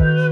Bye.